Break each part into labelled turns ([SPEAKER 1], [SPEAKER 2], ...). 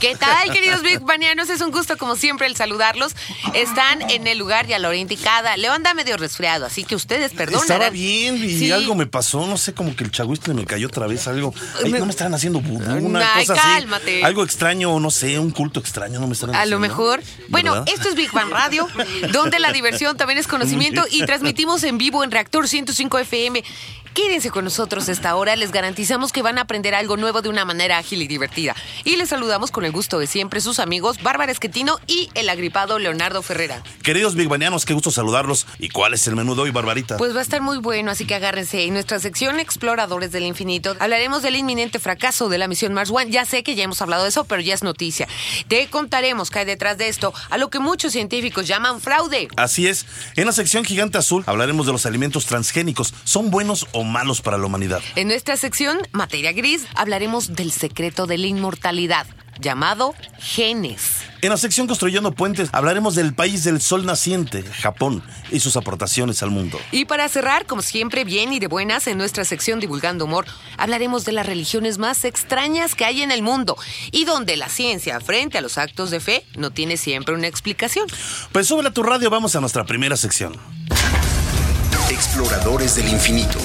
[SPEAKER 1] ¿Qué tal, queridos Big Banianos? Es un gusto, como siempre, el saludarlos. Están en el lugar y a la hora indicada. Leo anda medio resfriado, así que ustedes perdonen.
[SPEAKER 2] Estaba bien y
[SPEAKER 1] Sí.
[SPEAKER 2] algo me pasó, no sé, como que el chagüiste me cayó otra vez algo. Ay, no me estaban haciendo vudú, una
[SPEAKER 1] Ay,
[SPEAKER 2] cosa así.
[SPEAKER 1] cálmate.
[SPEAKER 2] Algo extraño, no sé, un culto extraño, no me están
[SPEAKER 1] A lo
[SPEAKER 2] haciendo,
[SPEAKER 1] mejor. Bueno,
[SPEAKER 2] ¿verdad?
[SPEAKER 1] esto es Big Bang Radio, donde la diversión también es conocimiento y transmitimos en vivo en Reactor 105 FM. Quédense con nosotros esta hora, les garantizamos que van a aprender algo nuevo de una manera ágil y divertida. Y les saludamos con el gusto de siempre sus amigos Bárbara Esquetino y el agripado Leonardo Ferrera.
[SPEAKER 2] Queridos Big Banianos, qué gusto saludarlos. ¿Y cuál es el menú de hoy, Barbarita?
[SPEAKER 1] Pues va a estar muy bueno, así que agárrense. En nuestra sección Exploradores del Infinito hablaremos del inminente fracaso de la misión Mars One. Ya sé que ya hemos hablado de eso, pero ya es noticia. Te contaremos qué hay detrás de esto, a lo que muchos científicos llaman fraude.
[SPEAKER 2] Así es. En la sección Gigante Azul hablaremos de los alimentos transgénicos. ¿Son buenos o malos para la humanidad?
[SPEAKER 1] En nuestra sección Materia Gris hablaremos del secreto de la inmortalidad, llamado genes.
[SPEAKER 2] En la sección Construyendo Puentes hablaremos del país del sol naciente, Japón, y sus aportaciones al mundo.
[SPEAKER 1] Y para cerrar, como siempre, bien y de buenas, en nuestra sección Divulgando Humor, hablaremos de las religiones más extrañas que hay en el mundo y donde la ciencia, frente a los actos de fe, no tiene siempre una explicación.
[SPEAKER 2] Pues súbele a tu radio, vamos a nuestra primera sección.
[SPEAKER 3] Exploradores del infinito.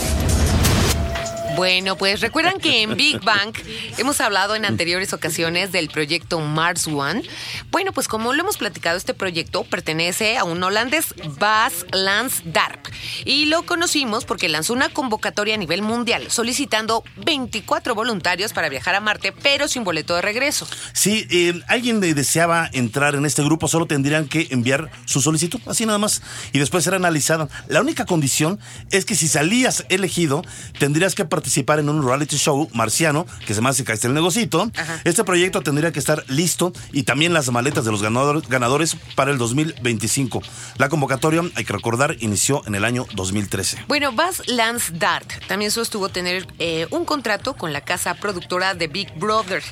[SPEAKER 1] Bueno, pues recuerdan que en Big Bang hemos hablado en anteriores ocasiones del proyecto Mars One. Bueno, pues como lo hemos platicado, este proyecto pertenece a un holandés, Bas Lans Darp. Y lo conocimos porque lanzó una convocatoria a nivel mundial solicitando 24 voluntarios para viajar a Marte, pero sin boleto de regreso.
[SPEAKER 2] Si eh, alguien de- deseaba entrar en este grupo, solo tendrían que enviar su solicitud, así nada más, y después será analizada. La única condición es que si salías elegido, tendrías que participar en un reality show marciano, que se llama Se caíste el negocito.
[SPEAKER 1] Ajá.
[SPEAKER 2] Este proyecto tendría que estar listo y también las maletas de los ganador- ganadores para el 2025. La convocatoria, hay que recordar, inició en el año 2013.
[SPEAKER 1] Bueno, Bas Lance Dart también sostuvo tener eh, un contrato con la casa productora de Big Brother.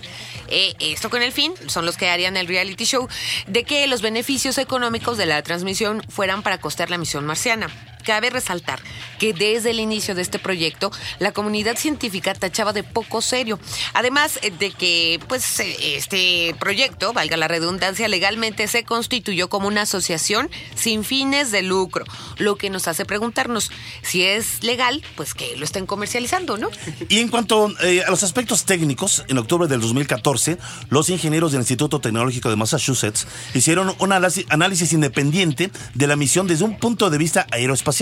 [SPEAKER 1] Eh, esto con el fin, son los que harían el reality show, de que los beneficios económicos de la transmisión fueran para costear la misión marciana. Cabe resaltar que desde el inicio de este proyecto, la comunidad científica tachaba de poco serio. Además eh, de que, pues, eh, este proyecto, valga la redundancia, legalmente se constituyó como una asociación sin fines de lucro, lo que nos hace preguntarnos si es legal, pues que lo estén comercializando, ¿no?
[SPEAKER 2] Y en cuanto eh, a los aspectos técnicos, en octubre del 2014, los ingenieros del Instituto Tecnológico de Massachusetts hicieron un análisis, análisis independiente de la misión desde un punto de vista aeroespacial.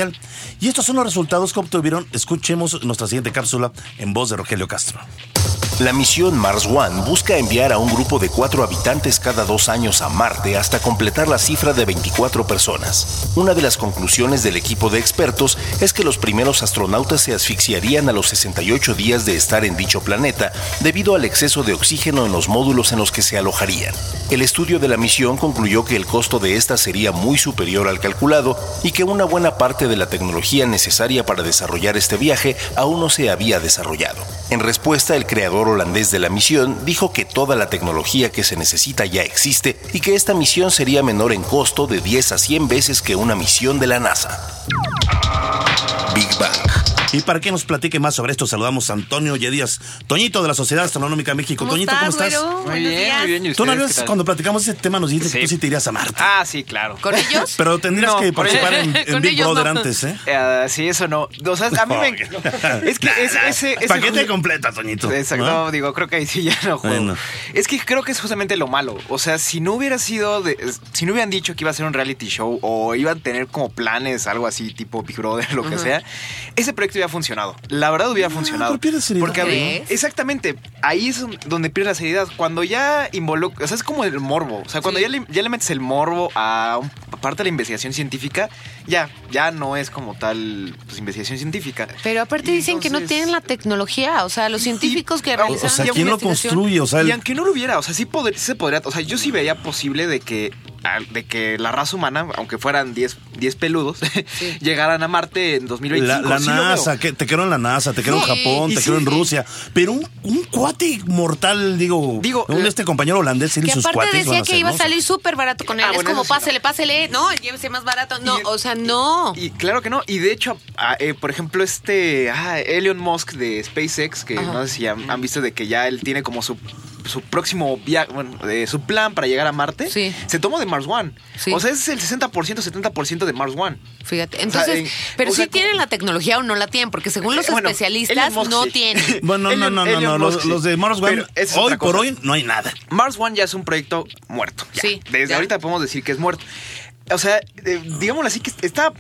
[SPEAKER 2] Y estos son los resultados que obtuvieron. Escuchemos nuestra siguiente cápsula en voz de Rogelio Castro.
[SPEAKER 3] La misión Mars One busca enviar a un grupo de cuatro habitantes cada dos años a Marte hasta completar la cifra de 24 personas. Una de las conclusiones del equipo de expertos es que los primeros astronautas se asfixiarían a los 68 días de estar en dicho planeta debido al exceso de oxígeno en los módulos en los que se alojarían. El estudio de la misión concluyó que el costo de esta sería muy superior al calculado y que una buena parte de la tecnología necesaria para desarrollar este viaje aún no se había desarrollado. En respuesta, el creador holandés de la misión dijo que toda la tecnología que se necesita ya existe y que esta misión sería menor en costo de 10 a 100 veces que una misión de la NASA. Big Bang.
[SPEAKER 2] Y para que nos platique más sobre esto, saludamos a Antonio Yedías, Toñito de la Sociedad Astronómica México.
[SPEAKER 1] ¿Cómo
[SPEAKER 2] Toñito, ¿cómo
[SPEAKER 1] estás, güero?
[SPEAKER 4] Muy bien,
[SPEAKER 1] días.
[SPEAKER 4] muy bien. ¿Y
[SPEAKER 2] Tú una
[SPEAKER 4] ustedes
[SPEAKER 2] vez
[SPEAKER 4] qué tal?
[SPEAKER 2] cuando platicamos ese tema nos dijiste que tú sí te irías a Marte.
[SPEAKER 4] Ah, sí, claro.
[SPEAKER 1] ¿Con ellos?
[SPEAKER 2] Pero tendrías
[SPEAKER 4] No,
[SPEAKER 2] que participar en, Big Brother
[SPEAKER 1] no.
[SPEAKER 2] antes, ¿eh?
[SPEAKER 4] Eh, sí, eso no. O sea, a mí me. Es que es- ese, ese
[SPEAKER 2] Paquete completo, Toñito.
[SPEAKER 4] Exacto,
[SPEAKER 2] ¿no?
[SPEAKER 4] no, digo, creo que ahí sí ya no juego.
[SPEAKER 2] Bueno.
[SPEAKER 4] Es que creo que es justamente lo malo. O sea, si no hubiera sido, de- si no hubieran dicho que iba a ser un reality show o iban a tener como planes, algo así, tipo Big Brother, lo que sea, ese proyecto hubiera funcionado. La verdad hubiera funcionado.
[SPEAKER 2] pero pierde seriedad.
[SPEAKER 4] Porque a
[SPEAKER 1] ¿Crees?
[SPEAKER 4] exactamente, ahí es donde pierde la seriedad. Cuando ya involucra, o sea, es como el morbo. O sea, cuando
[SPEAKER 1] Sí.
[SPEAKER 4] ya, le, ya le metes el morbo a un- parte de la investigación científica, ya, ya no es como tal pues, investigación científica.
[SPEAKER 1] Pero aparte
[SPEAKER 4] Y
[SPEAKER 1] dicen que no tienen la tecnología, o sea, los científicos que realizan
[SPEAKER 2] O sea, ¿quién lo construye? O sea,
[SPEAKER 4] y
[SPEAKER 2] el-
[SPEAKER 4] aunque no lo hubiera, o sea, sí, poder- sí se podría, o sea, yo sí veía posible de que de que la raza humana, aunque fueran 10, 10 peludos, llegaran a Marte en 2025.
[SPEAKER 2] La,
[SPEAKER 4] Sí.
[SPEAKER 2] NASA, que te quedó en la NASA, te quedó en
[SPEAKER 1] Sí,
[SPEAKER 2] Japón, te
[SPEAKER 4] sí,
[SPEAKER 2] quedó en
[SPEAKER 4] sí.
[SPEAKER 2] Rusia. Pero un, un cuate mortal, digo,
[SPEAKER 4] Digo,
[SPEAKER 2] un
[SPEAKER 4] eh,
[SPEAKER 2] este compañero holandés, él y
[SPEAKER 1] Que
[SPEAKER 2] sus
[SPEAKER 1] aparte
[SPEAKER 2] cuates van
[SPEAKER 1] decía
[SPEAKER 2] a
[SPEAKER 1] que
[SPEAKER 2] ser,
[SPEAKER 1] iba a salir súper barato con él.
[SPEAKER 4] Ah,
[SPEAKER 1] es
[SPEAKER 4] bueno,
[SPEAKER 1] como
[SPEAKER 4] sí,
[SPEAKER 1] pásele, pásele. No, llévese más barato. No,
[SPEAKER 4] Y-
[SPEAKER 1] o sea, no.
[SPEAKER 4] Y claro que no. Y de hecho, ah, eh, por ejemplo, este ah, Elon Musk de SpaceX, que
[SPEAKER 1] Ajá.
[SPEAKER 4] no sé si han, han visto de que ya él tiene como su, su próximo viaje, bueno, eh, su plan para llegar a Marte,
[SPEAKER 1] Sí.
[SPEAKER 4] se tomó de Mars One.
[SPEAKER 1] Sí.
[SPEAKER 4] O sea, es el 60%, 70% de Mars One.
[SPEAKER 1] Fíjate. Entonces,
[SPEAKER 4] en-
[SPEAKER 1] pero
[SPEAKER 4] o
[SPEAKER 1] sí
[SPEAKER 4] sea,
[SPEAKER 1] tienen
[SPEAKER 4] como-
[SPEAKER 1] la tecnología o no la tienen, porque según los
[SPEAKER 4] Eh, bueno,
[SPEAKER 1] especialistas, no
[SPEAKER 4] sí.
[SPEAKER 1] tienen.
[SPEAKER 2] Bueno, no, no, no, no. Los, los de Mars One, hoy por hoy no hay nada.
[SPEAKER 4] Mars One ya es un proyecto muerto. ya.
[SPEAKER 1] Sí,
[SPEAKER 4] Desde
[SPEAKER 1] ya.
[SPEAKER 4] ahorita podemos decir que es muerto. O sea, eh, digámoslo así, que está.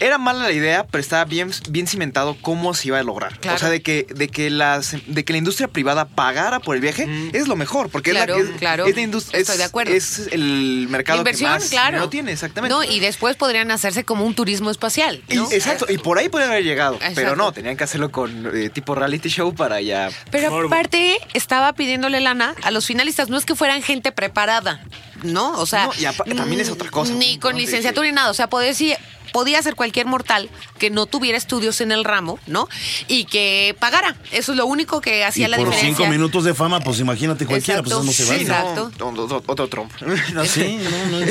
[SPEAKER 4] Era mala la idea, pero estaba bien, bien cimentado cómo se iba a lograr.
[SPEAKER 1] Claro.
[SPEAKER 4] O sea, de que, de que las, de que la industria privada pagara por el viaje es lo mejor. Porque
[SPEAKER 1] Claro,
[SPEAKER 4] es la, es,
[SPEAKER 1] claro.
[SPEAKER 4] es la industria.
[SPEAKER 1] Estoy
[SPEAKER 4] es-
[SPEAKER 1] de acuerdo.
[SPEAKER 4] Es el mercado
[SPEAKER 1] Inversión,
[SPEAKER 4] que más
[SPEAKER 1] claro.
[SPEAKER 4] no tiene, exactamente.
[SPEAKER 1] No, y después podrían hacerse como un turismo espacial.
[SPEAKER 4] Exacto, y por ahí podrían haber llegado.
[SPEAKER 1] Exacto.
[SPEAKER 4] Pero no, tenían que hacerlo con eh, tipo reality show para ya.
[SPEAKER 1] Pero aparte, estaba pidiéndole lana a los finalistas. No es que fueran gente preparada, ¿no? O sea.
[SPEAKER 4] No, y también es otra cosa,
[SPEAKER 1] Ni con licenciatura ni nada. O sea, podía decir. Podía ser cualquier mortal que no tuviera estudios en el ramo, ¿no? Y que pagara. Eso es lo único que hacía
[SPEAKER 2] Y
[SPEAKER 1] la
[SPEAKER 2] por
[SPEAKER 1] diferencia.
[SPEAKER 2] cinco minutos de fama, pues imagínate cualquiera,
[SPEAKER 1] Exacto.
[SPEAKER 2] pues eso no se
[SPEAKER 1] Sí,
[SPEAKER 2] vale.
[SPEAKER 1] no. Exacto.
[SPEAKER 4] no, otro, Trump. No sé.
[SPEAKER 2] Sí, no, no.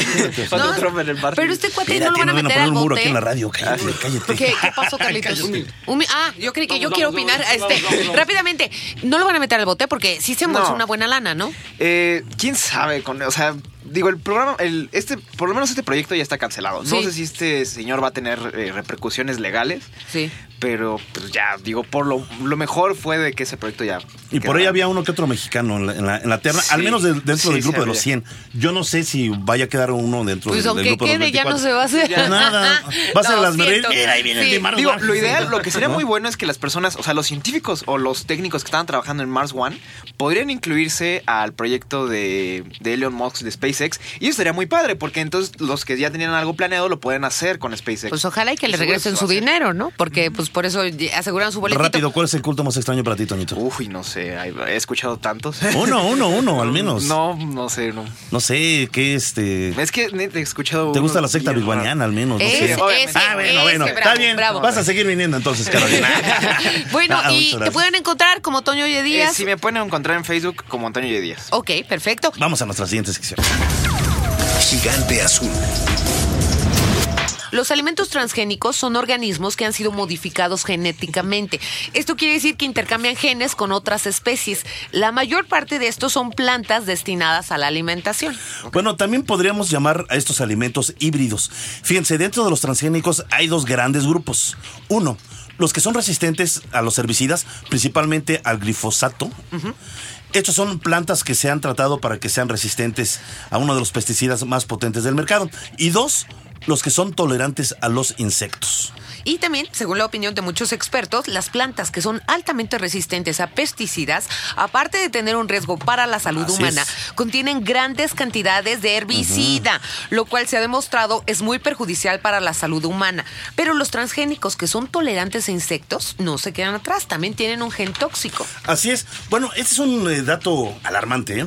[SPEAKER 4] Otro
[SPEAKER 1] No,
[SPEAKER 4] Trump en el partido.
[SPEAKER 1] Pero este cuate
[SPEAKER 2] Espérate,
[SPEAKER 1] no lo van a
[SPEAKER 2] no van a
[SPEAKER 1] meter
[SPEAKER 2] poner
[SPEAKER 1] al
[SPEAKER 2] un muro aquí en la radio, cállate, cállate.
[SPEAKER 1] ¿Qué, qué pasó, Carlitos?
[SPEAKER 2] Cállate.
[SPEAKER 1] Un mi- ah, yo creí que yo quiero
[SPEAKER 5] vamos,
[SPEAKER 1] opinar.
[SPEAKER 5] vamos,
[SPEAKER 1] este,
[SPEAKER 5] vamos, vamos.
[SPEAKER 1] Rápidamente, no lo van a meter al bote porque sí se embolsó
[SPEAKER 4] No.
[SPEAKER 1] una buena lana, ¿no?
[SPEAKER 4] Eh, ¿Quién sabe? Con, o sea, digo, el programa, el, este, por lo menos este proyecto ya está cancelado. No sé si este señor va a tener eh, repercusiones legales,
[SPEAKER 1] Sí.
[SPEAKER 4] Pero pues ya, digo, por lo, lo mejor fue de que ese proyecto ya.
[SPEAKER 2] Y por ahí había uno que otro mexicano en la, en la, en la terna,
[SPEAKER 4] Sí,
[SPEAKER 2] al menos de- dentro
[SPEAKER 4] sí,
[SPEAKER 2] del grupo de los
[SPEAKER 4] había.
[SPEAKER 2] 100. Yo no sé si vaya a quedar uno dentro
[SPEAKER 1] Pues
[SPEAKER 2] del,
[SPEAKER 1] aunque
[SPEAKER 2] del grupo de los
[SPEAKER 1] quede, ya no
[SPEAKER 2] 24.
[SPEAKER 1] se va a hacer.
[SPEAKER 2] Ya nada. Va a ser
[SPEAKER 1] No,
[SPEAKER 2] las. Mira, ahí viene el
[SPEAKER 1] Sí.
[SPEAKER 2] Mars
[SPEAKER 4] Digo,
[SPEAKER 2] One.
[SPEAKER 4] lo ideal, lo que sería
[SPEAKER 2] ¿No?
[SPEAKER 4] muy bueno es que las personas, o sea, los científicos o los técnicos que estaban trabajando en Mars One podrían incluirse al proyecto de, de Elon Musk de SpaceX y eso sería muy padre porque entonces los que ya tenían algo planeado lo pueden hacer con SpaceX.
[SPEAKER 1] Pues ojalá y que le regresen
[SPEAKER 4] se
[SPEAKER 1] su dinero, ¿no? Porque pues por eso aseguran su boletito.
[SPEAKER 2] Rápido, ¿cuál es el culto más extraño para ti, Toñito?
[SPEAKER 4] Uy, no sé, he escuchado tantos.
[SPEAKER 2] Uno, uno, uno, al menos.
[SPEAKER 4] No, no sé, no.
[SPEAKER 2] No sé, ¿qué este.
[SPEAKER 4] Es que he escuchado.
[SPEAKER 2] ¿Te gusta la secta biguaniana al menos? No
[SPEAKER 1] Ese,
[SPEAKER 2] sé. Ah, bueno, bueno. Está bien.
[SPEAKER 1] bravo.
[SPEAKER 2] Vas a seguir viniendo entonces, Carolina.
[SPEAKER 1] bueno,
[SPEAKER 2] Ah,
[SPEAKER 1] y te pueden encontrar como Toño
[SPEAKER 4] raros. Eh,
[SPEAKER 1] Díaz.
[SPEAKER 4] sí, me pueden encontrar en Facebook como Antonio Y. Díaz.
[SPEAKER 1] Ok, perfecto.
[SPEAKER 2] Vamos a nuestra siguiente sección.
[SPEAKER 3] Gigante azul.
[SPEAKER 1] Los alimentos transgénicos son organismos que han sido modificados genéticamente. Esto quiere decir que intercambian genes con otras especies. La mayor parte de estos son plantas destinadas a la alimentación.
[SPEAKER 2] Bueno, también podríamos llamar a estos alimentos híbridos. Fíjense, dentro de los transgénicos hay dos grandes grupos. Uno, los que son resistentes a los herbicidas, principalmente al glifosato. Estos son plantas que se han tratado para que sean resistentes a uno de los pesticidas más potentes del mercado. Y dos, los que son tolerantes a los insectos.
[SPEAKER 1] Y también, según la opinión de muchos expertos, las plantas que son altamente resistentes a pesticidas, aparte de tener un riesgo para la salud
[SPEAKER 2] Así
[SPEAKER 1] humana,
[SPEAKER 2] es.
[SPEAKER 1] contienen grandes cantidades de herbicida, lo cual se ha demostrado es muy perjudicial para la salud humana. Pero los transgénicos que son tolerantes a insectos no se quedan atrás, también tienen un gen tóxico.
[SPEAKER 2] Así es. Bueno, este es un eh, dato alarmante. ¿eh?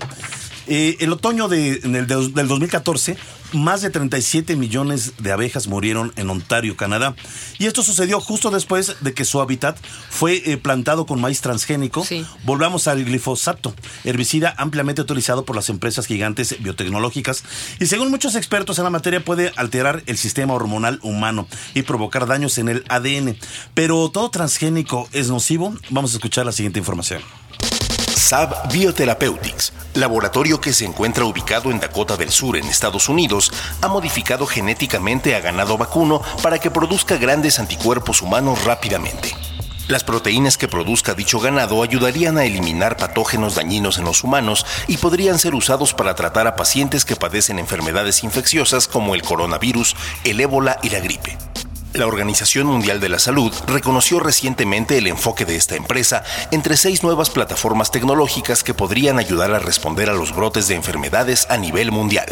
[SPEAKER 2] Eh, el otoño de, en el de- del 2014, más de 37 millones de abejas murieron en Ontario, Canadá. Y esto sucedió justo después de que su hábitat fue eh, plantado con maíz transgénico.
[SPEAKER 1] Sí.
[SPEAKER 2] Volvamos al glifosato, herbicida ampliamente utilizado por las empresas gigantes biotecnológicas. Y según muchos expertos en la materia, puede alterar el sistema hormonal humano y provocar daños en el ADN. Pero todo transgénico es nocivo. Vamos a escuchar la siguiente información.
[SPEAKER 3] Saab Biotherapeutics, laboratorio que se encuentra ubicado en Dakota del Sur, en Estados Unidos, ha modificado genéticamente a ganado vacuno para que produzca grandes anticuerpos humanos rápidamente. Las proteínas que produzca dicho ganado ayudarían a eliminar patógenos dañinos en los humanos y podrían ser usados para tratar a pacientes que padecen enfermedades infecciosas como el coronavirus, el ébola y la gripe. La Organización Mundial de la Salud reconoció recientemente el enfoque de esta empresa entre seis nuevas plataformas tecnológicas que podrían ayudar a responder a los brotes de enfermedades a nivel mundial.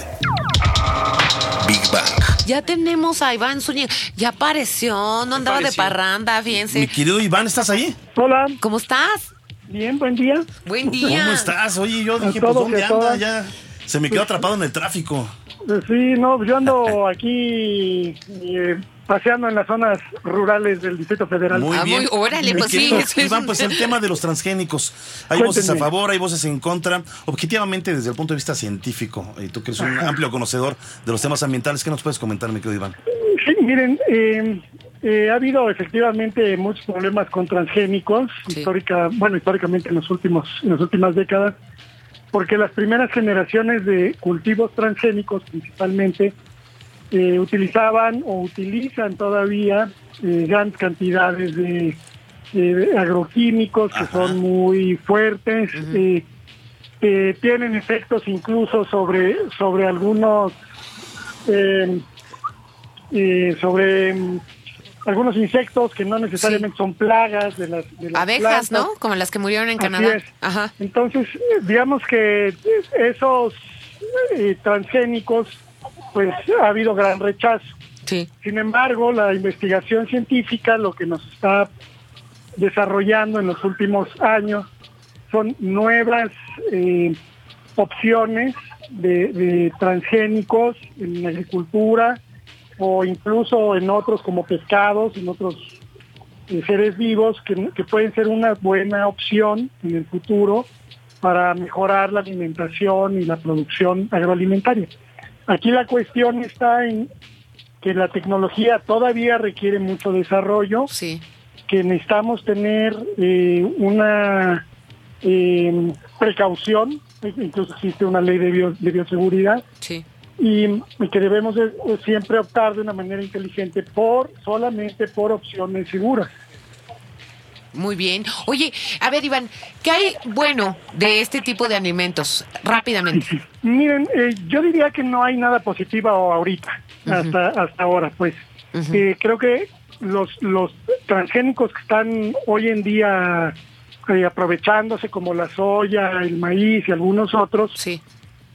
[SPEAKER 3] Big Bang.
[SPEAKER 1] Ya tenemos a Iván Zúñiga. Ya apareció, no andaba de parranda,
[SPEAKER 2] Mi
[SPEAKER 1] fíjense.
[SPEAKER 2] querido Iván, ¿estás ahí?
[SPEAKER 6] Hola,
[SPEAKER 1] ¿Cómo estás?
[SPEAKER 6] bien, buen día.
[SPEAKER 1] Buen día.
[SPEAKER 2] ¿Cómo estás? Oye, yo dije, pues, ¿dónde anda?
[SPEAKER 6] todas.
[SPEAKER 2] Ya, Se me quedó atrapado en el tráfico.
[SPEAKER 5] Sí, no, yo ando aquí eh, paseando en las zonas rurales del Distrito Federal.
[SPEAKER 2] Muy
[SPEAKER 1] Ah,
[SPEAKER 2] bien.
[SPEAKER 1] muy- órale, pues sí,
[SPEAKER 2] Iván, pues el tema de los transgénicos. Hay voces a favor, hay voces en contra. Objetivamente, desde el punto de vista científico, y tú que eres un amplio conocedor de los temas ambientales, ¿qué nos puedes comentar, mi querido Iván?
[SPEAKER 5] Sí, miren, eh, eh, ha habido efectivamente muchos problemas con transgénicos,
[SPEAKER 1] Sí.
[SPEAKER 5] histórica, bueno, históricamente en los últimos, en las últimas décadas, porque las primeras generaciones de cultivos transgénicos, principalmente, eh, utilizaban o utilizan todavía eh, grandes cantidades de, agroquímicos que son muy fuertes, eh, eh, tienen efectos incluso sobre sobre algunos eh, eh, sobre mm, algunos insectos que no necesariamente son plagas de las, de las
[SPEAKER 1] Abejas,
[SPEAKER 5] plantas.
[SPEAKER 1] ¿no? Como las que murieron en
[SPEAKER 5] Así
[SPEAKER 1] Canadá.
[SPEAKER 5] es.
[SPEAKER 1] Ajá.
[SPEAKER 5] Entonces, eh, digamos que esos transgénicos, pues ha habido gran rechazo.
[SPEAKER 1] Sí.
[SPEAKER 5] Sin embargo, la investigación científica lo que nos está desarrollando en los últimos años son nuevas eh, opciones de, de transgénicos en la agricultura o incluso en otros como pescados, en otros eh, seres vivos que, que pueden ser una buena opción en el futuro para mejorar la alimentación y la producción agroalimentaria. Aquí la cuestión está en que la tecnología todavía requiere mucho desarrollo,
[SPEAKER 1] Sí.
[SPEAKER 5] que necesitamos tener eh, una eh, precaución, incluso existe una ley de, bio- de bioseguridad,
[SPEAKER 1] Sí.
[SPEAKER 5] y, y que debemos de- de siempre optar de una manera inteligente por solamente por opciones seguras.
[SPEAKER 1] Muy bien. Oye, a ver, Iván, ¿qué hay bueno de este tipo de alimentos? Rápidamente.
[SPEAKER 5] Miren, eh, yo diría que no hay nada positivo ahorita, hasta hasta ahora, pues. Eh, creo que los los transgénicos que están hoy en día eh, aprovechándose, como la soya, el maíz y algunos otros,
[SPEAKER 1] Sí.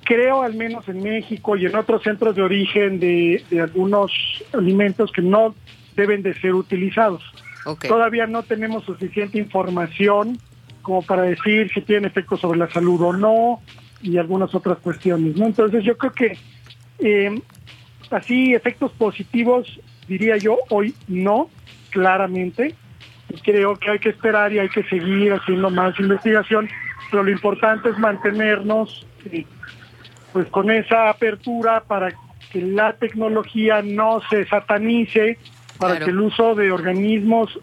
[SPEAKER 5] creo al menos en México y en otros centros de origen de, de algunos alimentos que no deben de ser utilizados. Todavía no tenemos suficiente información como para decir si tienen efectos sobre la salud o no y algunas otras cuestiones, ¿no? Entonces yo creo que eh, así efectos positivos diría yo hoy no, claramente. Creo que hay que esperar y hay que seguir haciendo más investigación, pero lo importante es mantenernos eh, pues con esa apertura para que la tecnología no se satanice, para
[SPEAKER 1] Claro.
[SPEAKER 5] que el uso de organismos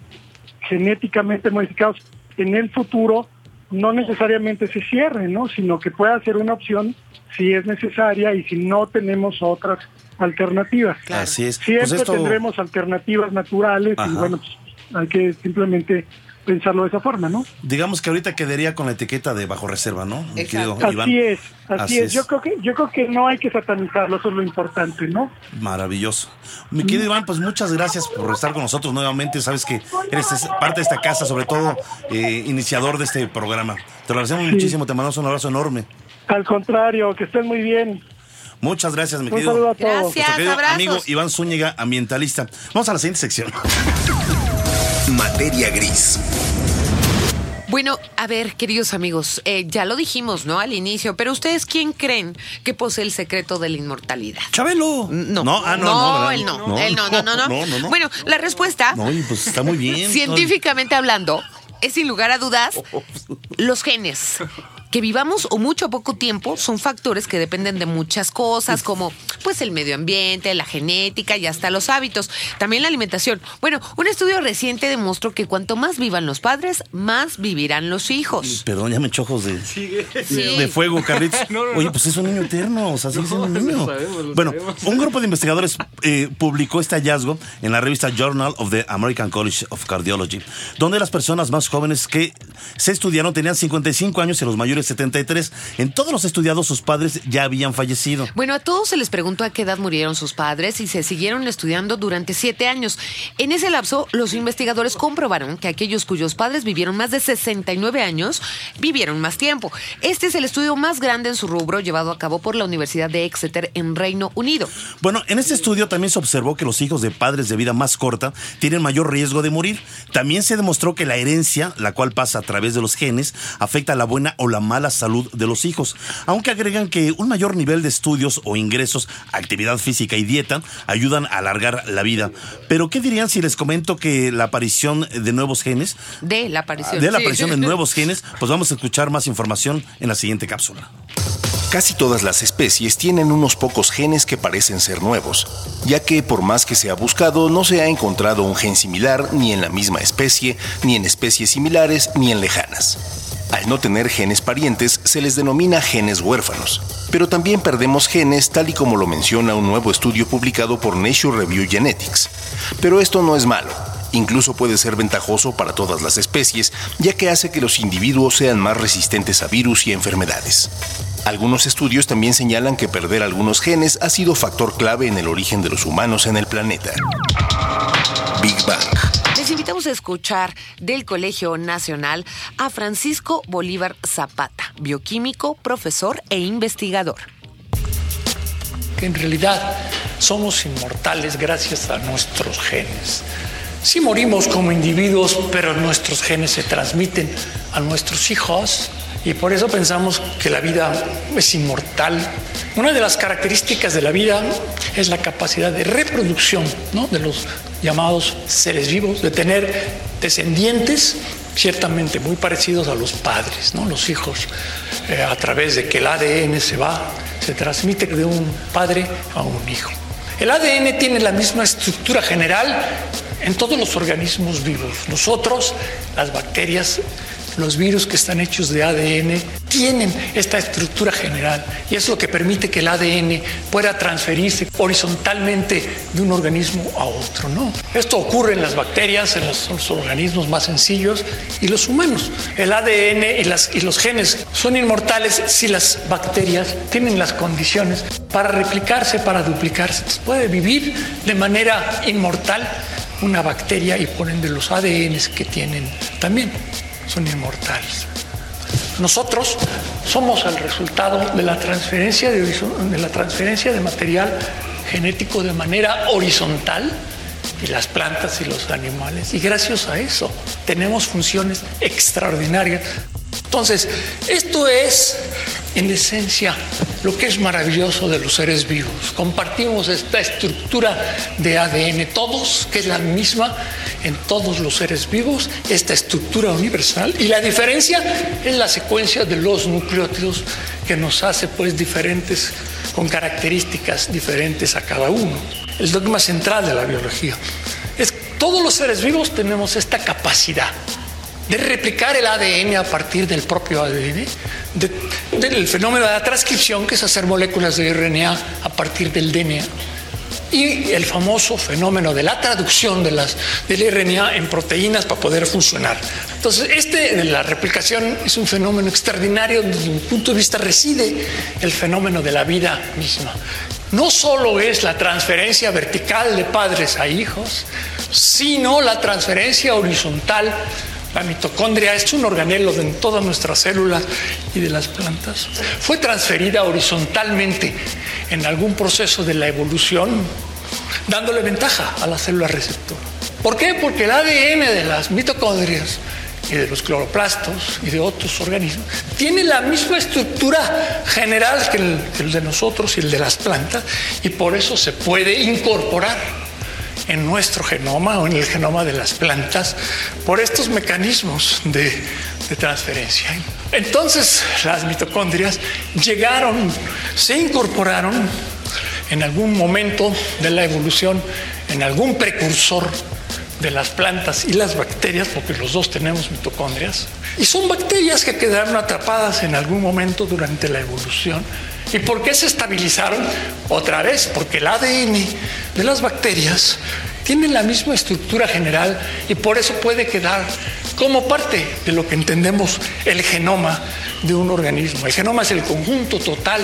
[SPEAKER 5] genéticamente modificados en el futuro no necesariamente se cierre, ¿no? sino que pueda ser una opción si es necesaria y si no tenemos otras alternativas.
[SPEAKER 2] Así es.
[SPEAKER 5] Siempre
[SPEAKER 2] Pues esto-
[SPEAKER 5] tendremos alternativas naturales
[SPEAKER 2] Ajá.
[SPEAKER 5] y bueno, pues, hay que simplemente pensarlo de esa forma, ¿no?
[SPEAKER 2] Digamos que ahorita quedaría con la etiqueta de bajo reserva, ¿no? Querido Iván.
[SPEAKER 5] Así es, así,
[SPEAKER 2] Así
[SPEAKER 5] es.
[SPEAKER 2] es.
[SPEAKER 5] Yo creo que yo creo que no hay que satanizarlo, eso es lo importante, ¿no?
[SPEAKER 2] Maravilloso. Mi querido Iván, pues muchas gracias por estar con nosotros nuevamente. Sabes que eres es- parte de esta casa, sobre todo eh, iniciador de este programa. Te lo agradecemos muchísimo, te mandamos un abrazo enorme.
[SPEAKER 5] Al contrario, que estén muy bien.
[SPEAKER 2] Muchas gracias, mi
[SPEAKER 5] Un
[SPEAKER 2] querido.
[SPEAKER 5] saludo a todos.
[SPEAKER 1] Gracias.
[SPEAKER 2] Querido amigo Iván Zúñiga, ambientalista. Vamos a la siguiente sección.
[SPEAKER 3] Materia gris.
[SPEAKER 1] Bueno, a ver, queridos amigos, eh, ya lo dijimos, ¿no? Al inicio, pero ¿ustedes quién creen que posee el secreto de la inmortalidad?
[SPEAKER 2] Chabelo.
[SPEAKER 1] No,
[SPEAKER 2] ah, no, no, ¿verdad?
[SPEAKER 1] él no, él no, no, no, no.
[SPEAKER 2] no, no, no.
[SPEAKER 1] Bueno, la respuesta,
[SPEAKER 2] No, pues está muy bien.
[SPEAKER 1] científicamente hablando, es sin lugar a dudas los genes. Que vivamos o mucho o poco tiempo son factores que dependen de muchas cosas, como pues el medio ambiente, la genética y hasta los hábitos. También la alimentación. Bueno, un estudio reciente demostró que cuanto más vivan los padres, más vivirán los hijos.
[SPEAKER 2] Perdón, ya me echo ojos de,
[SPEAKER 1] Sí.
[SPEAKER 2] de fuego, Carlitos. Oye, pues es un niño eterno, o sea, sigue siendo un niño. bueno, un grupo de investigadores eh, publicó este hallazgo en la revista Journal of the American College of Cardiology, donde las personas más jóvenes que se estudiaron tenían 55 años y los mayores 73. En todos los estudiados, sus padres ya habían fallecido.
[SPEAKER 1] Bueno, a todos se les preguntó a qué edad murieron sus padres y se siguieron estudiando durante siete años. En ese lapso, los investigadores comprobaron que aquellos cuyos padres vivieron más de 69 años vivieron más tiempo. Este es el estudio más grande en su rubro llevado a cabo por la Universidad de Exeter en Reino Unido.
[SPEAKER 2] Bueno, en este estudio también se observó que los hijos de padres de vida más corta tienen mayor riesgo de morir. También se demostró que la herencia, la cual pasa a través de los genes, afecta la buena o la mala salud de los hijos. Aunque agregan que un mayor nivel de estudios o ingresos, actividad física y dieta ayudan a alargar la vida. Pero, ¿qué dirían si les comento que la aparición de nuevos genes?
[SPEAKER 1] De la aparición.
[SPEAKER 2] De la
[SPEAKER 1] sí.
[SPEAKER 2] aparición de nuevos genes, pues vamos a escuchar más información en la siguiente cápsula.
[SPEAKER 3] Casi todas las especies tienen unos pocos genes que parecen ser nuevos, ya que por más que se ha buscado no se ha encontrado un gen similar ni en la misma especie, ni en especies similares, ni en lejanas. Al no tener genes parientes se les denomina genes huérfanos, pero también perdemos genes tal y como lo menciona un nuevo estudio publicado por Nature Review Genetics. Pero esto no es malo, incluso puede ser ventajoso para todas las especies, ya que hace que los individuos sean más resistentes a virus y enfermedades. Algunos estudios también señalan que perder algunos genes ha sido factor clave en el origen de los humanos en el planeta. Big Bang.
[SPEAKER 1] Les invitamos a escuchar del Colegio Nacional a Francisco Bolívar Zapata, bioquímico, profesor e investigador.
[SPEAKER 6] que en realidad somos inmortales gracias a nuestros genes. Sí morimos como individuos, pero nuestros genes se transmiten a nuestros hijos y por eso pensamos que la vida es inmortal. Una de las características de la vida es la capacidad de reproducción ¿no? de los llamados seres vivos, de tener descendientes ciertamente muy parecidos a los padres, ¿no? los hijos, eh, a través de que el ADN se va, se transmite de un padre a un hijo. El ADN tiene la misma estructura general en todos los organismos vivos. Nosotros, las bacterias, los virus que están hechos de ADN tienen esta estructura general y es lo que permite que el ADN pueda transferirse horizontalmente de un organismo a otro. ¿no? Esto ocurre en las bacterias, en los, organismos más sencillos y los humanos. El ADN y, y los genes son inmortales si las bacterias tienen las condiciones para replicarse, para duplicarse. Puede vivir de manera inmortal una bacteria y por ende los ADNs que tienen también son inmortales. Nosotros somos el resultado de la transferencia de, de, la transferencia de material genético de manera horizontal y las plantas y los animales. Y gracias a eso tenemos funciones extraordinarias. Entonces, esto es en esencia lo que es maravilloso de los seres vivos. Compartimos esta estructura de ADN todos, que es la misma en todos los seres vivos, esta estructura universal. Y la diferencia es la secuencia de los nucleótidos que nos hace pues diferentes, con características diferentes a cada uno. El dogma central de la biología es que todos los seres vivos tenemos esta capacidad de replicar el ADN a partir del propio ADN, de, del fenómeno de la transcripción, que es hacer moléculas de RNA a partir del DNA, y el famoso fenómeno de la traducción de las, del RNA en proteínas para poder funcionar. Entonces, este de la replicación es un fenómeno extraordinario, desde un punto de vista reside el fenómeno de la vida misma. No solo es la transferencia vertical de padres a hijos, sino la transferencia horizontal la mitocondria es un organelo de todas nuestras células y de las plantas. Fue transferida horizontalmente en algún proceso de la evolución, dándole ventaja a la célula receptora. ¿Por qué? Porque el ADN de las mitocondrias y de los cloroplastos y de otros organismos tiene la misma estructura general que el, que el de nosotros y el de las plantas y por eso se puede incorporar en nuestro genoma o en el genoma de las plantas por estos mecanismos de, de, transferencia. Entonces las mitocondrias llegaron, se incorporaron en algún momento de la evolución, en algún precursor de las plantas y las bacterias, porque los dos tenemos mitocondrias, y son bacterias que quedaron atrapadas en algún momento durante la evolución. ¿Y por qué se estabilizaron? Otra vez, porque el ADN de las bacterias tiene la misma estructura general y por eso puede quedar como parte de lo que entendemos el genoma de un organismo. El genoma es el conjunto total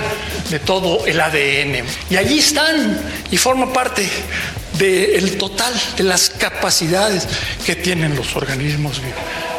[SPEAKER 6] de todo el ADN. Y allí están y forma parte del total de las capacidades que tienen los organismos vivos.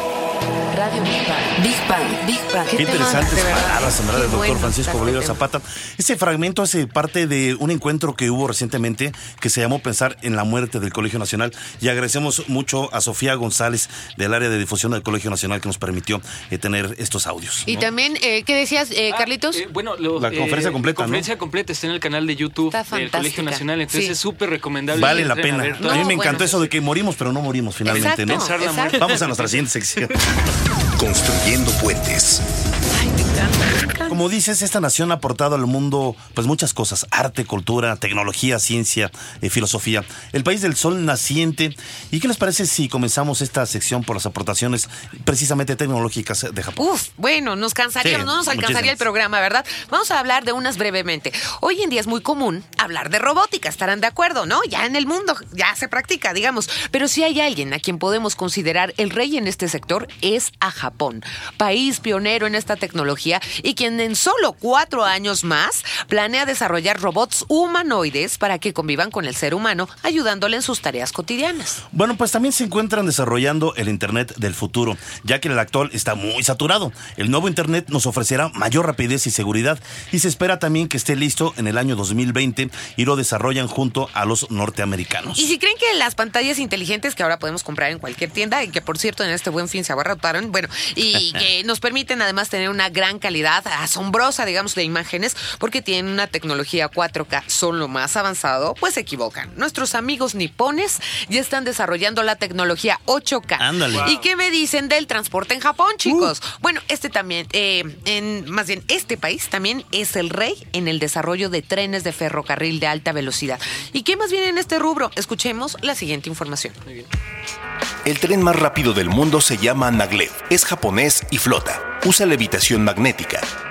[SPEAKER 7] Radio Big Bang. Big Bang, Big Bang.
[SPEAKER 2] Qué interesantes palabras, en verdad, del
[SPEAKER 1] Qué
[SPEAKER 2] doctor
[SPEAKER 1] bueno
[SPEAKER 2] Francisco Bolívar
[SPEAKER 1] este
[SPEAKER 2] Zapata. Ese fragmento hace parte de un encuentro que hubo recientemente que se llamó Pensar en la muerte del Colegio Nacional y agradecemos mucho a Sofía González del área de difusión del Colegio Nacional que nos permitió eh, tener estos audios.
[SPEAKER 1] Y
[SPEAKER 2] ¿no?
[SPEAKER 1] también, eh, ¿qué decías, eh,
[SPEAKER 8] Ah,
[SPEAKER 1] Carlitos?
[SPEAKER 8] eh, bueno, lo-
[SPEAKER 2] La conferencia completa,
[SPEAKER 8] La
[SPEAKER 2] ¿no?
[SPEAKER 8] conferencia completa está en el canal de YouTube
[SPEAKER 1] Está
[SPEAKER 8] del. Colegio Nacional, entonces
[SPEAKER 1] Sí.
[SPEAKER 8] es súper recomendable.
[SPEAKER 2] Vale la pena. a mí me
[SPEAKER 1] bueno,
[SPEAKER 2] encantó eso de que morimos, pero no morimos finalmente, ¿no?
[SPEAKER 1] Exacto,
[SPEAKER 8] Pensar la
[SPEAKER 1] exacto.
[SPEAKER 8] muerte.
[SPEAKER 2] Vamos a nuestra siguiente sección.
[SPEAKER 3] Construyendo puentes.
[SPEAKER 2] Como dices, esta nación ha aportado al mundo pues muchas cosas, arte, cultura, tecnología, ciencia, eh, filosofía. El país del sol naciente. ¿Y qué les parece si comenzamos esta sección por las aportaciones precisamente tecnológicas de Japón?
[SPEAKER 1] Uf, bueno, nos cansaría,
[SPEAKER 2] Sí,
[SPEAKER 1] no nos alcanzaría
[SPEAKER 2] muchísimas.
[SPEAKER 1] el programa, ¿verdad? Vamos a hablar de unas brevemente. Hoy en día es muy común hablar de robótica, estarán de acuerdo, ¿no? Ya en el mundo, ya se practica, digamos. Pero si hay alguien a quien podemos considerar el rey en este sector, es a Japón, país pionero en esta tecnología y quien en solo cuatro años más planea desarrollar robots humanoides para que convivan con el ser humano, ayudándole en sus tareas cotidianas.
[SPEAKER 2] Bueno, pues también se encuentran desarrollando el Internet del futuro, ya que el actual está muy saturado. El nuevo Internet nos ofrecerá mayor rapidez y seguridad y se espera también que esté listo en el año 2020 y lo desarrollan junto a los norteamericanos.
[SPEAKER 1] Y si creen que las pantallas inteligentes que ahora podemos comprar en cualquier tienda y que por cierto en este buen fin se abarrotaron, bueno, y que nos permiten además tener una gran calidad asombrosa, digamos, de imágenes, porque tienen una tecnología 4K, son lo más avanzado, pues se equivocan. Nuestros amigos nipones ya están desarrollando la tecnología 8K.
[SPEAKER 2] Ándale.
[SPEAKER 1] ¿Y qué me dicen del transporte en Japón, chicos? Bueno, este también, eh, en, más bien, este país también es el rey en el desarrollo de trenes de ferrocarril de alta velocidad. ¿Y qué más viene en este rubro? Escuchemos la siguiente información.
[SPEAKER 3] El tren más rápido del mundo se llama Maglev. Es japonés y flota. Usa levitación magnética,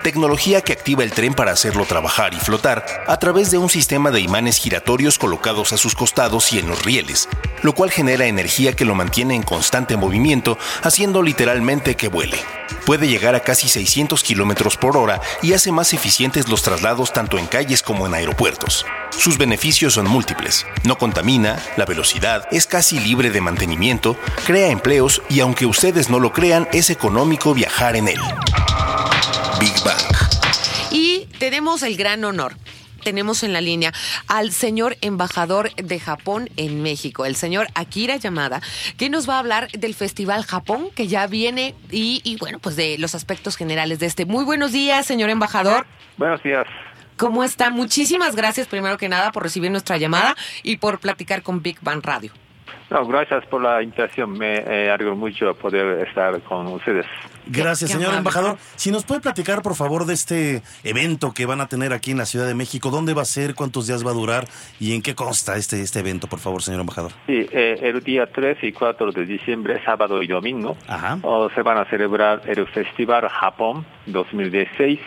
[SPEAKER 3] tecnología que activa el tren para hacerlo trabajar y flotar a través de un sistema de imanes giratorios colocados a sus costados y en los rieles, lo cual genera energía que lo mantiene en constante movimiento, haciendo literalmente que vuele. Puede llegar a casi 600 kilómetros por hora y hace más eficientes los traslados tanto en calles como en aeropuertos. Sus beneficios son múltiples. No contamina, la velocidad, es casi libre de mantenimiento, crea empleos y aunque ustedes no lo crean, es económico viajar en él. Big Bang.
[SPEAKER 1] Y tenemos el gran honor. Tenemos en la línea al señor embajador de Japón en México, el señor Akira Yamada, que nos va a hablar del Festival Japón que ya viene y, y, bueno, pues de los aspectos generales de este. Muy buenos días, señor embajador.
[SPEAKER 9] Buenos días.
[SPEAKER 1] ¿Cómo está? Muchísimas gracias primero que nada por recibir nuestra llamada y por platicar con Big Bang Radio.
[SPEAKER 9] No, gracias por la invitación. Me eh, alegro mucho poder estar con ustedes.
[SPEAKER 2] Gracias,
[SPEAKER 1] Qué
[SPEAKER 2] señor
[SPEAKER 1] amable.
[SPEAKER 2] embajador. Si nos puede platicar, por favor, de este evento que van a tener aquí en la Ciudad de México, ¿dónde va a ser, cuántos días va a durar y en qué consta este, este evento, por favor, señor embajador?
[SPEAKER 9] Sí, eh, el día 3 y 4 de diciembre, sábado y domingo,
[SPEAKER 2] Ajá.
[SPEAKER 9] oh, se van a celebrar el Festival Japón 2016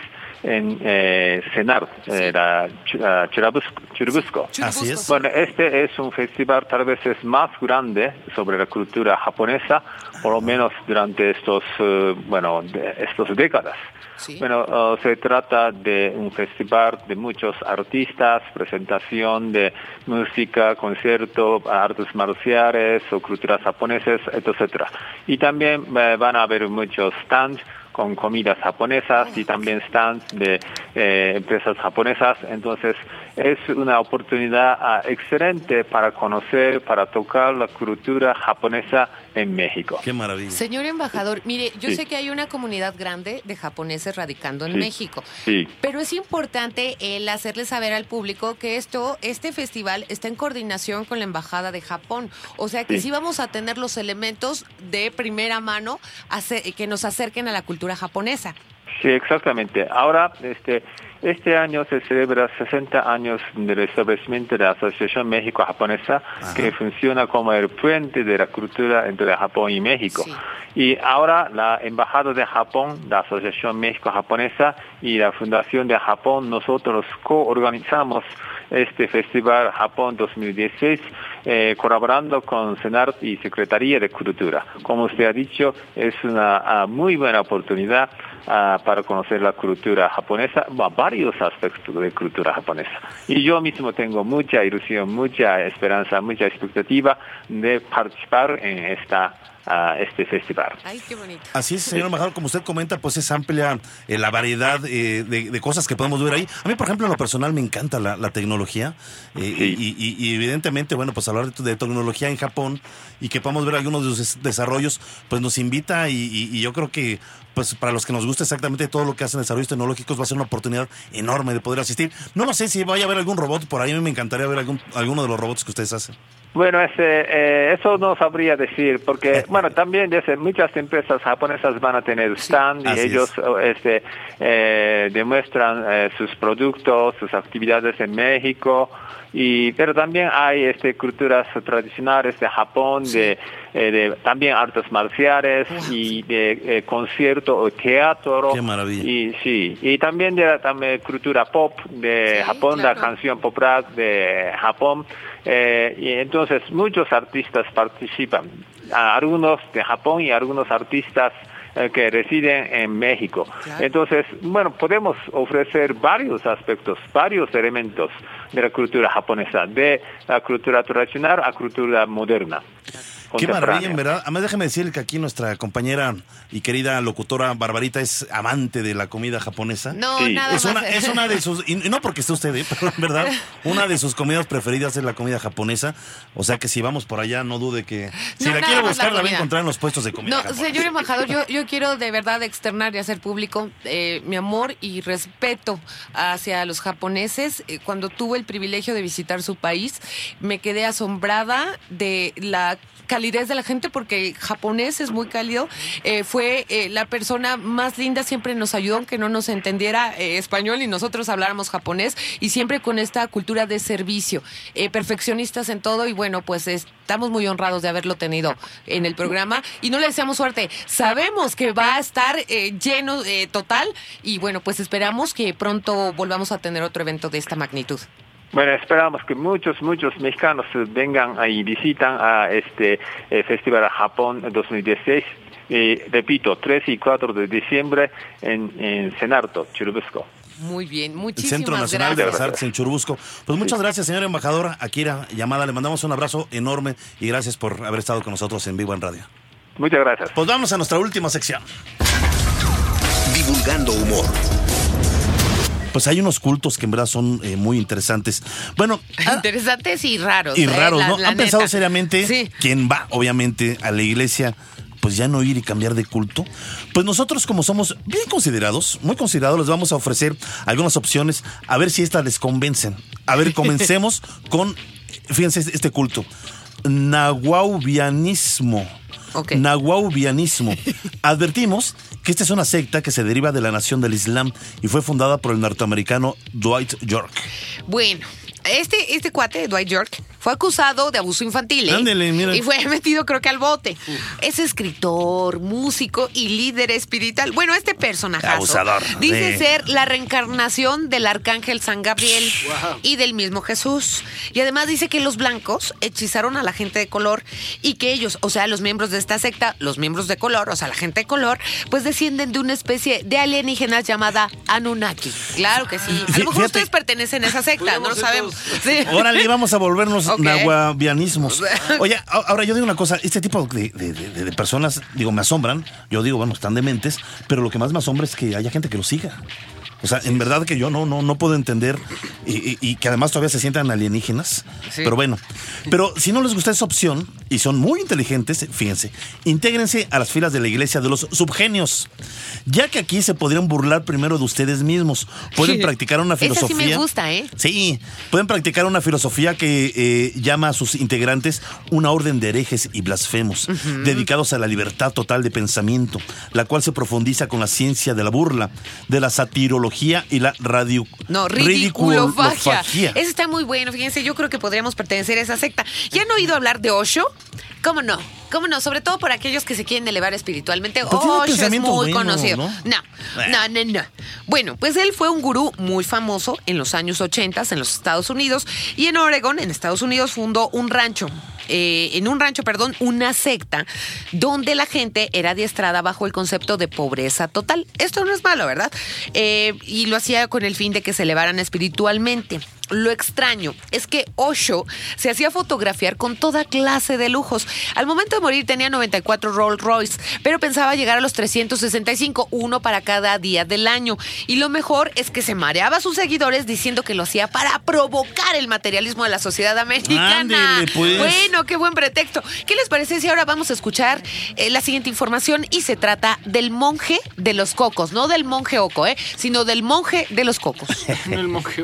[SPEAKER 9] en eh, Senar, eh, la Ch- Churubusco. Churubusco.
[SPEAKER 2] Así es.
[SPEAKER 9] Bueno, este es un festival tal vez es más grande sobre la cultura japonesa, por lo menos durante estos, eh, bueno, de- estos décadas.
[SPEAKER 1] Sí.
[SPEAKER 9] Bueno, uh, se trata de un festival de muchos artistas, presentación de música, concierto, artes marciales o culturas japonesas, etcétera. Y también eh, van a haber muchos stands con comidas japonesas y también stands de eh, empresas japonesas. Entonces, es una oportunidad ah, excelente para conocer, para tocar la cultura japonesa en México.
[SPEAKER 2] Qué maravilla.
[SPEAKER 1] Señor embajador, mire, yo
[SPEAKER 9] Sí.
[SPEAKER 1] sé que hay una comunidad grande de japoneses radicando en
[SPEAKER 9] Sí.
[SPEAKER 1] México.
[SPEAKER 9] Sí.
[SPEAKER 1] Pero es importante el hacerle saber al público que esto, este festival está en coordinación con la Embajada de Japón. O sea que sí,
[SPEAKER 9] Sí.
[SPEAKER 1] vamos a tener los elementos de primera mano que nos acerquen a la cultura japonesa.
[SPEAKER 9] Sí, exactamente. Ahora, este, este año se celebra 60 años del establecimiento de la Asociación México-Japonesa, que funciona como el puente de la cultura entre Japón y México.
[SPEAKER 1] Sí.
[SPEAKER 9] Y ahora la Embajada de Japón, la Asociación México-Japonesa y la Fundación de Japón, nosotros coorganizamos este Festival Japón 2016 eh, colaborando con CENART y Secretaría de Cultura. Como usted ha dicho, es una ah, muy buena oportunidad ah, para conocer la cultura japonesa, va- varios aspectos de cultura japonesa. Y yo mismo tengo mucha ilusión, mucha esperanza, mucha expectativa de participar en esta ah, este festival.
[SPEAKER 1] Ay, qué bonito.
[SPEAKER 2] Así es, señor embajador, como usted comenta, pues es amplia eh, la variedad eh, de, de cosas que podemos ver ahí. A mí, por ejemplo, en lo personal me encanta la, la tecnología eh, y, y- y evidentemente, bueno, pues hablar de, de tecnología en Japón y que podamos ver algunos de sus desarrollos, pues nos invita y, y- y yo creo que pues para los que nos gusta exactamente todo lo que hacen desarrollos tecnológicos va a ser una oportunidad enorme de poder asistir. No lo sé si vaya a haber algún robot por ahí, a mí me encantaría ver algún, alguno de los robots que ustedes hacen.
[SPEAKER 9] Bueno, ese, eh, eso no sabría decir, porque, bueno, también dice, muchas empresas japonesas van a tener stand y
[SPEAKER 2] Así es.
[SPEAKER 9] ellos eh, este, eh, demuestran eh, sus productos, sus actividades en México, y pero también hay este, culturas tradicionales de Japón, de, eh, de también artes marciales y de eh, concierto o teatro.
[SPEAKER 2] Qué maravilla.
[SPEAKER 9] Y sí, y también de la también cultura pop de Japón, la canción popular de Japón. eh, y entonces muchos artistas participan, algunos de Japón y algunos artistas eh, que residen en México. Entonces, bueno, podemos ofrecer varios aspectos, varios elementos de la cultura japonesa, de la cultura tradicional a cultura moderna.
[SPEAKER 2] Qué maravilla, en verdad. Además, déjeme decirle que aquí nuestra compañera y querida locutora Barbarita es amante de la comida japonesa.
[SPEAKER 1] No, Sí. nada
[SPEAKER 2] es
[SPEAKER 1] más.
[SPEAKER 2] Una, es una de sus, y no porque esté usted, ¿eh? pero en verdad, una de sus comidas preferidas es la comida japonesa. O sea que si vamos por allá, no dude que si
[SPEAKER 1] No,
[SPEAKER 2] la quiere buscar,
[SPEAKER 1] la
[SPEAKER 2] la va a encontrar en los puestos de comida
[SPEAKER 1] No,
[SPEAKER 2] japonesa.
[SPEAKER 1] señor embajador, yo, yo quiero de verdad externar y hacer público eh, mi amor y respeto hacia los japoneses. Eh, cuando tuve el privilegio de visitar su país, me quedé asombrada de la calidez de la gente porque japonés es muy cálido. Eh, fue eh, la persona más linda, siempre nos ayudó aunque no nos entendiera eh, español y nosotros habláramos japonés y siempre con esta cultura de servicio, perfeccionistas en todo y bueno, pues estamos muy honrados de haberlo tenido en el programa y no le deseamos suerte. Sabemos que va a estar lleno total y bueno, pues esperamos que pronto volvamos a tener otro evento de esta magnitud.
[SPEAKER 9] Bueno, esperamos que muchos, muchos mexicanos eh, vengan y visitan a este eh, Festival Japón 2016. Y, repito, 3 y 4 de diciembre en, en Senarto, Churubusco.
[SPEAKER 1] Muy bien,
[SPEAKER 2] El
[SPEAKER 1] muchísimas
[SPEAKER 2] Centro Nacional de las Artes en Churubusco. Pues muchas gracias, señor embajador Akira Llamada. Le mandamos un abrazo enorme y gracias por haber estado con nosotros en Vivo en Radio.
[SPEAKER 9] Muchas gracias.
[SPEAKER 2] Pues vamos a nuestra última sección.
[SPEAKER 10] Divulgando humor.
[SPEAKER 2] Pues hay unos cultos que en verdad son eh, muy interesantes. Bueno,
[SPEAKER 1] Interesantes y raros.
[SPEAKER 2] y
[SPEAKER 1] eh,
[SPEAKER 2] raros, ¿no?
[SPEAKER 1] la
[SPEAKER 2] ¿Han pensado
[SPEAKER 1] neta.
[SPEAKER 2] seriamente
[SPEAKER 1] Sí.
[SPEAKER 2] quién va, obviamente, a la iglesia? Pues ya no ir y cambiar de culto. Pues nosotros, como somos bien considerados, muy considerados, les vamos a ofrecer algunas opciones a ver si estas les convencen. A ver, comencemos con, fíjense, este culto: Nahuaubianismo. Nahuaubianismo. Advertimos que esta es una secta que se deriva de la nación del Islam y fue fundada por el norteamericano Dwight York.
[SPEAKER 1] Bueno, este, este cuate, Dwight York, fue acusado de abuso infantil. ¿eh?
[SPEAKER 2] Ándele, mira.
[SPEAKER 1] Y fue metido, creo que al bote. Es escritor, músico y líder espiritual. Bueno, este personaje
[SPEAKER 2] Abusador.
[SPEAKER 1] dice
[SPEAKER 2] Sí.
[SPEAKER 1] ser la reencarnación del arcángel San Gabriel y del mismo Jesús. Y además dice que los blancos hechizaron a la gente de color y que ellos, o sea, los miembros de esta secta, los miembros de color, o sea, la gente de color, pues descienden de una especie de alienígenas llamada Anunnaki. Claro que sí. A lo mejor
[SPEAKER 2] Fíjate.
[SPEAKER 1] ustedes pertenecen a esa secta, no lo sabemos. Sí.
[SPEAKER 2] Órale, vamos a volvernos
[SPEAKER 1] Ok.
[SPEAKER 2] nahuabianismos. Oye, ahora yo digo una cosa, este tipo de, de- de- de personas, digo, me asombran, yo digo, bueno, están dementes, pero lo que más me asombra es que haya gente que lo siga. O sea, en verdad que yo no, no, no puedo entender y, que además todavía se sientan alienígenas.
[SPEAKER 11] Sí.
[SPEAKER 2] Pero bueno, pero si no les gusta esa opción y son muy inteligentes, fíjense, intégrense a las filas de la iglesia de los subgenios, ya que aquí se podrían burlar primero de ustedes mismos. Pueden practicar una
[SPEAKER 1] Esa sí
[SPEAKER 2] filosofía.
[SPEAKER 1] me gusta, ¿eh?
[SPEAKER 2] Sí, pueden practicar una filosofía que eh, llama a sus integrantes una orden de herejes y blasfemos, dedicados a la libertad total de pensamiento, la cual se profundiza con la ciencia de la burla, de la satirología y la radio
[SPEAKER 1] No, ridiculofagia.
[SPEAKER 2] ridiculofagia.
[SPEAKER 1] Eso está muy bueno. Fíjense, yo creo que podríamos pertenecer a esa secta. ¿Ya han oído hablar de Osho? ¿Cómo no? Cómo no, sobre todo por aquellos que se quieren elevar espiritualmente.
[SPEAKER 2] Pero tiene
[SPEAKER 1] Osho es muy conocido.
[SPEAKER 2] ¿no?
[SPEAKER 1] No, no, no, no. Bueno, pues él fue un gurú muy famoso en los años 80 en los Estados Unidos y en Oregon, en Estados Unidos, fundó un rancho. eh, en un rancho, perdón, una secta donde la gente era adiestrada bajo el concepto de pobreza total. Esto no es malo, ¿verdad? Eh, y lo hacía con el fin de que se elevaran espiritualmente. Lo extraño es que Osho se hacía fotografiar con toda clase de lujos. Al momento de morir tenía 94 Rolls Royce, pero pensaba llegar a los 365, uno para cada día del año. Y lo mejor es que se mareaba a sus seguidores diciendo que lo hacía para provocar el materialismo de la sociedad americana.
[SPEAKER 2] Pues.
[SPEAKER 1] Bueno, qué buen pretexto. ¿Qué les parece si ahora vamos a escuchar eh, la siguiente información? Y se trata del monje de los cocos, no del monje oco, ¿eh? sino del monje de los cocos.
[SPEAKER 8] El monje.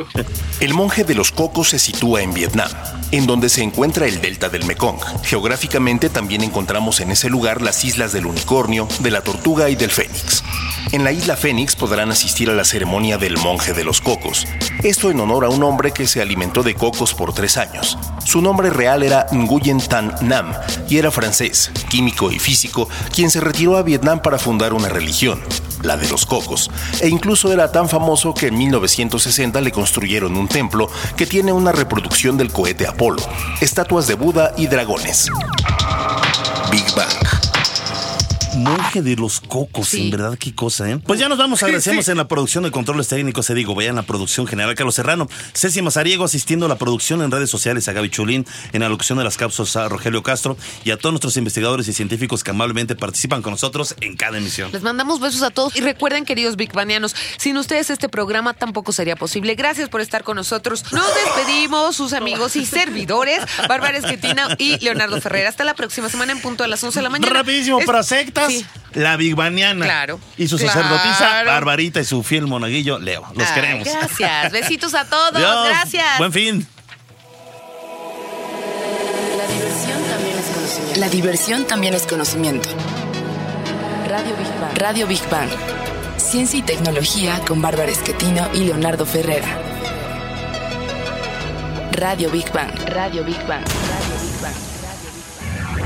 [SPEAKER 3] El monje de los cocos se sitúa en Vietnam, en donde se encuentra el delta del Mekong. Geográficamente también encontramos en ese lugar las islas del unicornio, de la tortuga y del fénix. En la isla Fénix podrán asistir a la ceremonia del monje de los cocos. Esto en honor a un hombre que se alimentó de cocos por tres años. Su nombre real era Nguyen Tan Nam y era francés, químico y físico, quien se retiró a Vietnam para fundar una religión, la de los cocos, e incluso era tan famoso que en 1960 le construyeron un templo que tiene una reproducción del cohete Apolo, estatuas de Buda y dragones. Big Bang.
[SPEAKER 2] Monje de los cocos,
[SPEAKER 1] Sí.
[SPEAKER 2] en verdad, qué cosa, ¿eh? Pues ya nos vamos, agradecemos en la producción de controles técnicos, se digo, vean la producción general, Carlos Serrano, Ceci Mazariego asistiendo a la producción en redes sociales, a Gaby Chulín, en la locución de las cápsulas a Rogelio Castro y a todos nuestros investigadores y científicos que amablemente participan con nosotros en cada emisión.
[SPEAKER 1] Les mandamos besos a todos y recuerden, queridos Big Banianos, sin ustedes este programa tampoco sería posible. Gracias por estar con nosotros. Nos despedimos, sus amigos y servidores, Bárbara Esquetina y Leonardo Ferrer. Hasta la próxima semana en punto a las 11 de la mañana.
[SPEAKER 2] Rapidísimo,
[SPEAKER 1] Es-
[SPEAKER 2] para
[SPEAKER 1] Sí.
[SPEAKER 2] la Big Baniana.
[SPEAKER 1] Claro.
[SPEAKER 2] Y su
[SPEAKER 1] Claro.
[SPEAKER 2] sacerdotisa, Barbarita y su fiel monaguillo, Leo. Los
[SPEAKER 1] Ay,
[SPEAKER 2] queremos.
[SPEAKER 1] Gracias. Besitos a todos. Gracias.
[SPEAKER 2] Buen fin.
[SPEAKER 7] La diversión también es conocimiento. La diversión también es conocimiento. Radio Big Bang. Radio Big Bang. Ciencia y tecnología con Bárbara Esquetino y Leonardo Ferrera. Radio Big Bang. Radio Big Bang. Radio Big Bang.